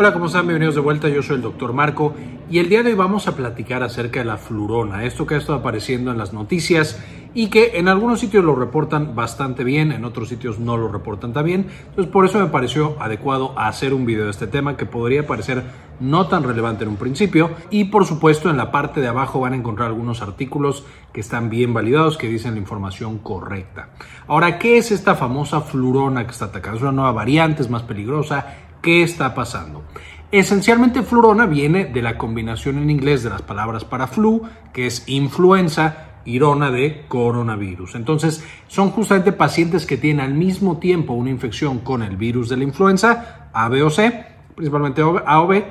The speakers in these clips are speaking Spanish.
Hola, ¿cómo están? Bienvenidos de vuelta. Yo soy el doctor Marco y el día de hoy vamos a platicar acerca de la flurona, esto que ha estado apareciendo en las noticias y que en algunos sitios lo reportan bastante bien, en otros sitios no lo reportan tan bien. Entonces, por eso me pareció adecuado hacer un video de este tema que podría parecer no tan relevante en un principio. Y por supuesto, en la parte de abajo van a encontrar algunos artículos que están bien validados, que dicen la información correcta. Ahora, ¿qué es esta famosa flurona que está atacando? Es una nueva variante, es más peligrosa. ¿Qué está pasando? Esencialmente flurona viene de la combinación en inglés de las palabras para flu, que es influenza, irona de coronavirus. Entonces, son justamente pacientes que tienen al mismo tiempo una infección con el virus de la influenza, A, o C, principalmente A o B,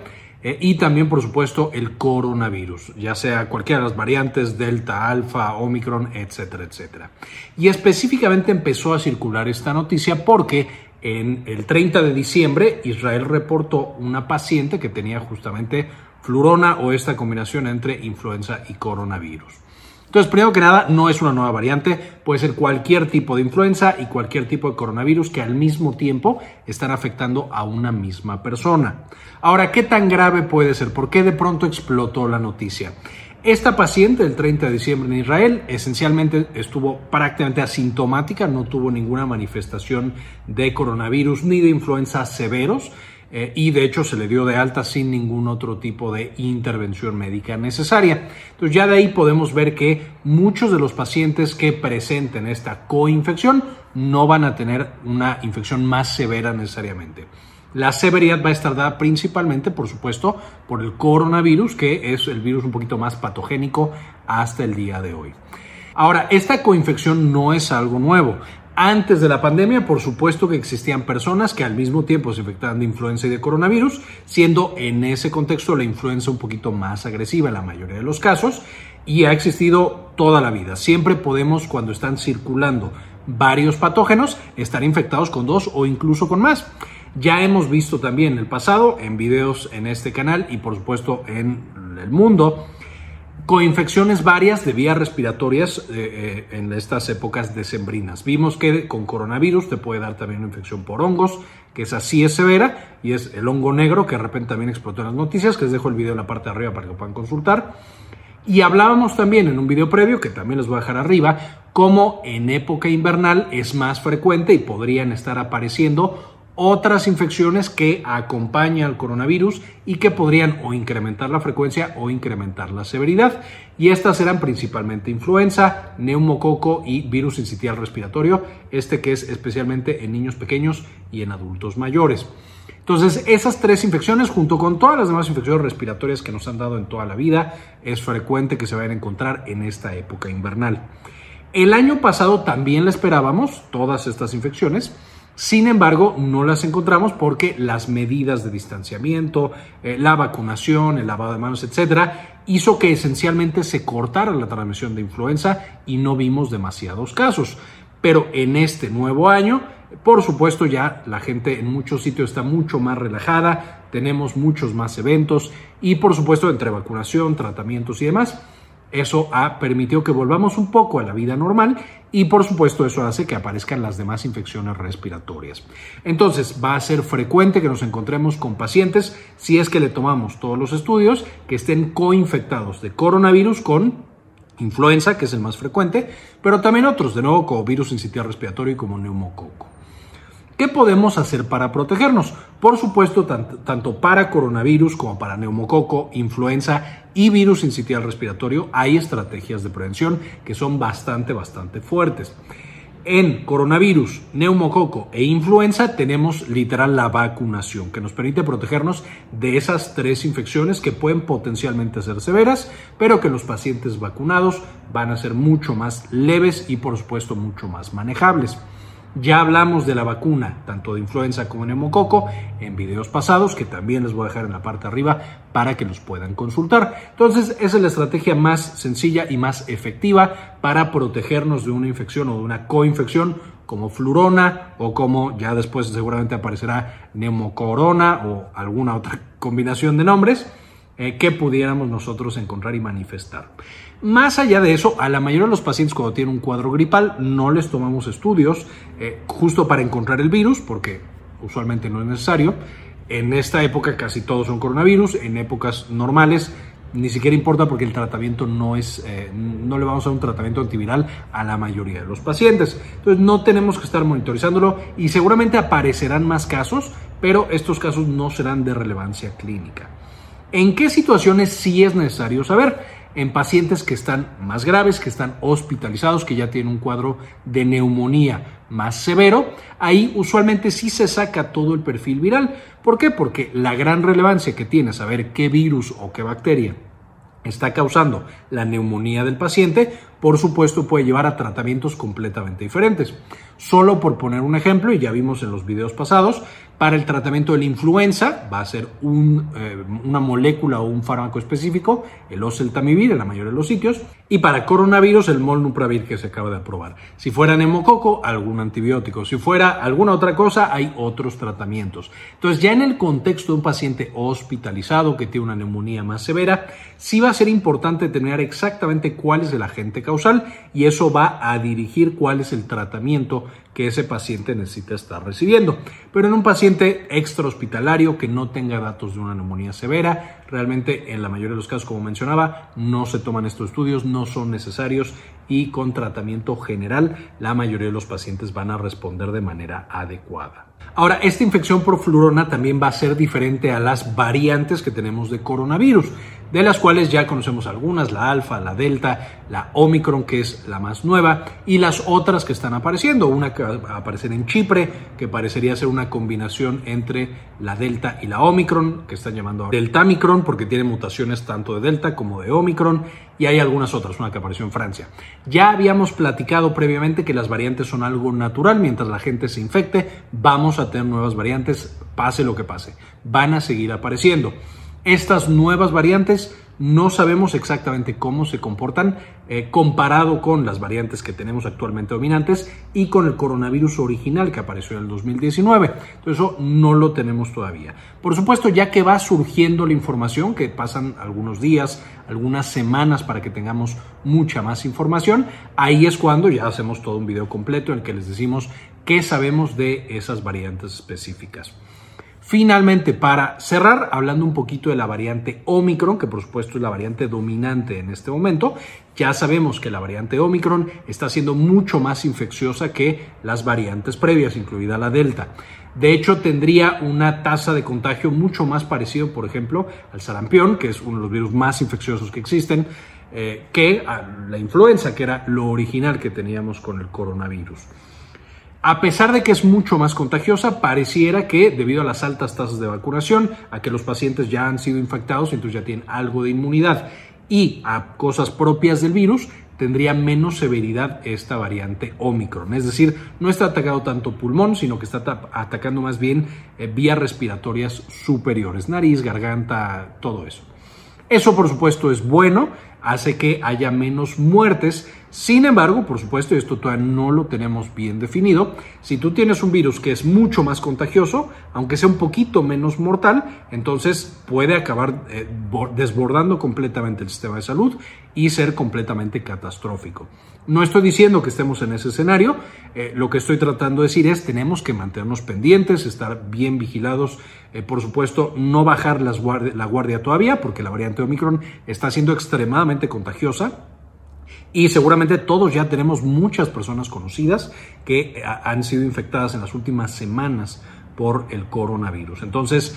eh, y también, por supuesto, el coronavirus, ya sea cualquiera de las variantes, Delta, Alfa, Omicron, etcétera, etcétera. Y específicamente empezó a circular esta noticia porque en el 30 de diciembre, Israel reportó una paciente que tenía justamente flurona o esta combinación entre influenza y coronavirus. Entonces, primero que nada, no es una nueva variante, puede ser cualquier tipo de influenza y cualquier tipo de coronavirus que al mismo tiempo están afectando a una misma persona. Ahora, ¿qué tan grave puede ser? ¿Por qué de pronto explotó la noticia? Esta paciente del 30 de diciembre en Israel esencialmente estuvo prácticamente asintomática, no tuvo ninguna manifestación de coronavirus ni de influenza severos eh, y de hecho se le dio de alta sin ningún otro tipo de intervención médica necesaria. Entonces ya de ahí podemos ver que muchos de los pacientes que presenten esta coinfección no van a tener una infección más severa necesariamente. La severidad va a estar dada principalmente, por supuesto, por el coronavirus, que es el virus un poquito más patogénico hasta el día de hoy. Ahora, esta coinfección no es algo nuevo. Antes de la pandemia, por supuesto que existían personas que al mismo tiempo se infectaban de influenza y de coronavirus, siendo en ese contexto la influenza un poquito más agresiva en la mayoría de los casos, y ha existido toda la vida. Siempre podemos, cuando están circulando varios patógenos, estar infectados con dos o incluso con más. Ya hemos visto también en el pasado, en videos en este canal y por supuesto en el mundo, coinfecciones varias de vías respiratorias eh, eh, en estas épocas decembrinas. Vimos que con coronavirus te puede dar también una infección por hongos, que es así es severa, y es el hongo negro que de repente también explotó en las noticias, que les dejo el video en la parte de arriba para que puedan consultar. Y hablábamos también en un video previo, que también les voy a dejar arriba, cómo en época invernal es más frecuente y podrían estar apareciendo otras infecciones que acompañan al coronavirus y que podrían o incrementar la frecuencia o incrementar la severidad. Y estas eran principalmente influenza, neumococo y virus incitial respiratorio, este que es especialmente en niños pequeños y en adultos mayores. Entonces, esas tres infecciones, junto con todas las demás infecciones respiratorias que nos han dado en toda la vida, es frecuente que se vayan a encontrar en esta época invernal. El año pasado también le esperábamos todas estas infecciones, sin embargo, no las encontramos porque las medidas de distanciamiento, eh, la vacunación, el lavado de manos, etcétera, hizo que esencialmente se cortara la transmisión de influenza y no vimos demasiados casos. Pero en este nuevo año, por supuesto, ya la gente en muchos sitios está mucho más relajada, tenemos muchos más eventos y, por supuesto, entre vacunación, tratamientos y demás, eso ha permitido que volvamos un poco a la vida normal y por supuesto eso hace que aparezcan las demás infecciones respiratorias. Entonces va a ser frecuente que nos encontremos con pacientes, si es que le tomamos todos los estudios, que estén coinfectados de coronavirus con influenza, que es el más frecuente, pero también otros, de nuevo como virus incitial respiratorio y como neumococo. ¿Qué podemos hacer para protegernos? Por supuesto, tanto, para coronavirus como para neumococo, influenza y virus incitial respiratorio hay estrategias de prevención que son bastante, bastante fuertes. En coronavirus, neumococo e influenza tenemos literal la vacunación que nos permite protegernos de esas tres infecciones que pueden potencialmente ser severas, pero que los pacientes vacunados van a ser mucho más leves y por supuesto mucho más manejables. Ya hablamos de la vacuna, tanto de influenza como de neumococo, en videos pasados, que también les voy a dejar en la parte de arriba para que los puedan consultar. Entonces, esa es la estrategia más sencilla y más efectiva para protegernos de una infección o de una coinfección como flurona o como ya después seguramente aparecerá neumocorona o alguna otra combinación de nombres eh, que pudiéramos nosotros encontrar y manifestar. Más allá de eso, a la mayoría de los pacientes cuando tienen un cuadro gripal no les tomamos estudios eh, justo para encontrar el virus, porque usualmente no es necesario. En esta época casi todos son coronavirus, en épocas normales ni siquiera importa porque el tratamiento no es, eh, no le vamos a dar un tratamiento antiviral a la mayoría de los pacientes. Entonces no tenemos que estar monitorizándolo y seguramente aparecerán más casos, pero estos casos no serán de relevancia clínica. ¿En qué situaciones sí es necesario saber? En pacientes que están más graves, que están hospitalizados, que ya tienen un cuadro de neumonía más severo, ahí usualmente sí se saca todo el perfil viral. ¿Por qué? Porque la gran relevancia que tiene saber qué virus o qué bacteria está causando la neumonía del paciente, por supuesto puede llevar a tratamientos completamente diferentes. Solo por poner un ejemplo, y ya vimos en los videos pasados, para el tratamiento de la influenza va a ser eh, una molécula o un fármaco específico, el oseltamivir en la mayoría de los sitios, y para coronavirus el molnupravir que se acaba de aprobar. Si fuera neumococo, algún antibiótico. Si fuera alguna otra cosa, hay otros tratamientos. Entonces ya en el contexto de un paciente hospitalizado que tiene una neumonía más severa, sí va a ser importante tener exactamente cuál es el agente causal y eso va a dirigir cuál es el tratamiento que ese paciente necesita estar recibiendo. Pero en un paciente extra hospitalario que no tenga datos de una neumonía severa, realmente en la mayoría de los casos, como mencionaba, no se toman estos estudios, no son necesarios y con tratamiento general la mayoría de los pacientes van a responder de manera adecuada. Ahora, esta infección por flurona también va a ser diferente a las variantes que tenemos de coronavirus de las cuales ya conocemos algunas, la alfa, la delta, la omicron, que es la más nueva, y las otras que están apareciendo, una que va a aparecer en Chipre, que parecería ser una combinación entre la delta y la omicron, que están llamando deltamicron, porque tiene mutaciones tanto de delta como de omicron, y hay algunas otras, una que apareció en Francia. Ya habíamos platicado previamente que las variantes son algo natural, mientras la gente se infecte, vamos a tener nuevas variantes, pase lo que pase, van a seguir apareciendo. Estas nuevas variantes no sabemos exactamente cómo se comportan eh, comparado con las variantes que tenemos actualmente dominantes y con el coronavirus original que apareció en el 2019. Entonces eso no lo tenemos todavía. Por supuesto, ya que va surgiendo la información, que pasan algunos días, algunas semanas para que tengamos mucha más información, ahí es cuando ya hacemos todo un video completo en el que les decimos qué sabemos de esas variantes específicas. Finalmente, para cerrar, hablando un poquito de la variante Omicron, que por supuesto es la variante dominante en este momento, ya sabemos que la variante Omicron está siendo mucho más infecciosa que las variantes previas, incluida la Delta. De hecho, tendría una tasa de contagio mucho más parecido, por ejemplo, al sarampión, que es uno de los virus más infecciosos que existen, eh, que a la influenza, que era lo original que teníamos con el coronavirus. A pesar de que es mucho más contagiosa, pareciera que debido a las altas tasas de vacunación, a que los pacientes ya han sido infectados, entonces ya tienen algo de inmunidad y a cosas propias del virus, tendría menos severidad esta variante Omicron. Es decir, no está atacando tanto pulmón, sino que está atacando más bien eh, vías respiratorias superiores, nariz, garganta, todo eso. Eso por supuesto es bueno, hace que haya menos muertes. Sin embargo, por supuesto, y esto todavía no lo tenemos bien definido, si tú tienes un virus que es mucho más contagioso, aunque sea un poquito menos mortal, entonces puede acabar eh, desbordando completamente el sistema de salud y ser completamente catastrófico. No estoy diciendo que estemos en ese escenario, eh, lo que estoy tratando de decir es tenemos que mantenernos pendientes, estar bien vigilados, eh, por supuesto no bajar la guardia todavía porque la variante Omicron está siendo extremadamente contagiosa. Y seguramente todos ya tenemos muchas personas conocidas que eh, han sido infectadas en las últimas semanas por el coronavirus. Entonces,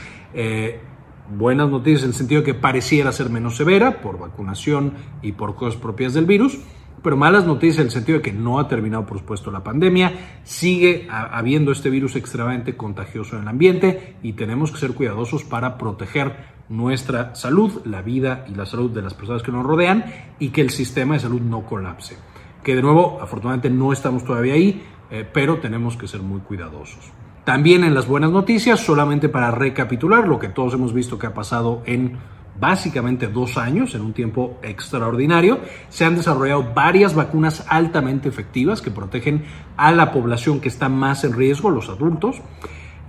buenas noticias en el sentido de que pareciera ser menos severa por vacunación y por cosas propias del virus pero malas noticias en el sentido de que no ha terminado, por supuesto, la pandemia, sigue habiendo este virus extremadamente contagioso en el ambiente y tenemos que ser cuidadosos para proteger nuestra salud, la vida y la salud de las personas que nos rodean y que el sistema de salud no colapse. Que de nuevo, afortunadamente no estamos todavía ahí, eh, pero tenemos que ser muy cuidadosos. También en las buenas noticias, solamente para recapitular lo que todos hemos visto que ha pasado en básicamente dos años, en un tiempo extraordinario, se han desarrollado varias vacunas altamente efectivas que protegen a la población que está más en riesgo, los adultos.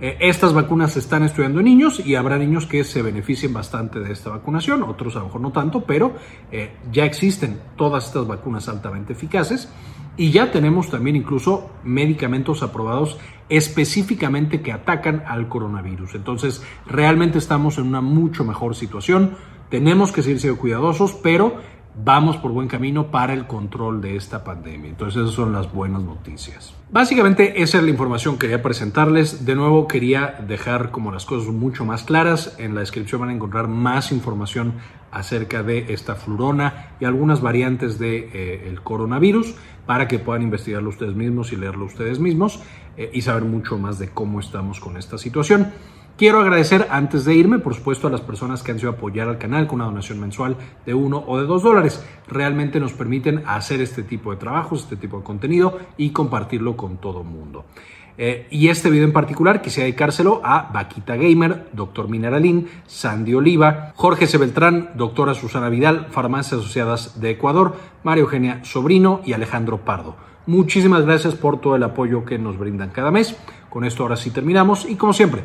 Eh, estas vacunas se están estudiando en niños y habrá niños que se beneficien bastante de esta vacunación, otros a lo mejor no tanto, pero eh, ya existen todas estas vacunas altamente eficaces y ya tenemos también incluso medicamentos aprobados específicamente que atacan al coronavirus. Entonces, realmente estamos en una mucho mejor situación. Tenemos que seguir siendo cuidadosos, pero vamos por buen camino para el control de esta pandemia. Entonces esas son las buenas noticias. Básicamente esa es la información que quería presentarles. De nuevo quería dejar como las cosas mucho más claras. En la descripción van a encontrar más información acerca de esta flurona y algunas variantes del de, eh, coronavirus para que puedan investigarlo ustedes mismos y leerlo ustedes mismos eh, y saber mucho más de cómo estamos con esta situación. Quiero agradecer antes de irme, por supuesto, a las personas que han sido apoyar al canal con una donación mensual de uno o de dos dólares. Realmente nos permiten hacer este tipo de trabajos, este tipo de contenido y compartirlo con todo el mundo. Eh, y este video en particular quisiera dedicárselo a Vaquita Gamer, Doctor Mineralín, Sandy Oliva, Jorge C. Beltrán, Doctora Susana Vidal, Farmacias Asociadas de Ecuador, María Eugenia Sobrino y Alejandro Pardo. Muchísimas gracias por todo el apoyo que nos brindan cada mes. Con esto ahora sí terminamos y como siempre,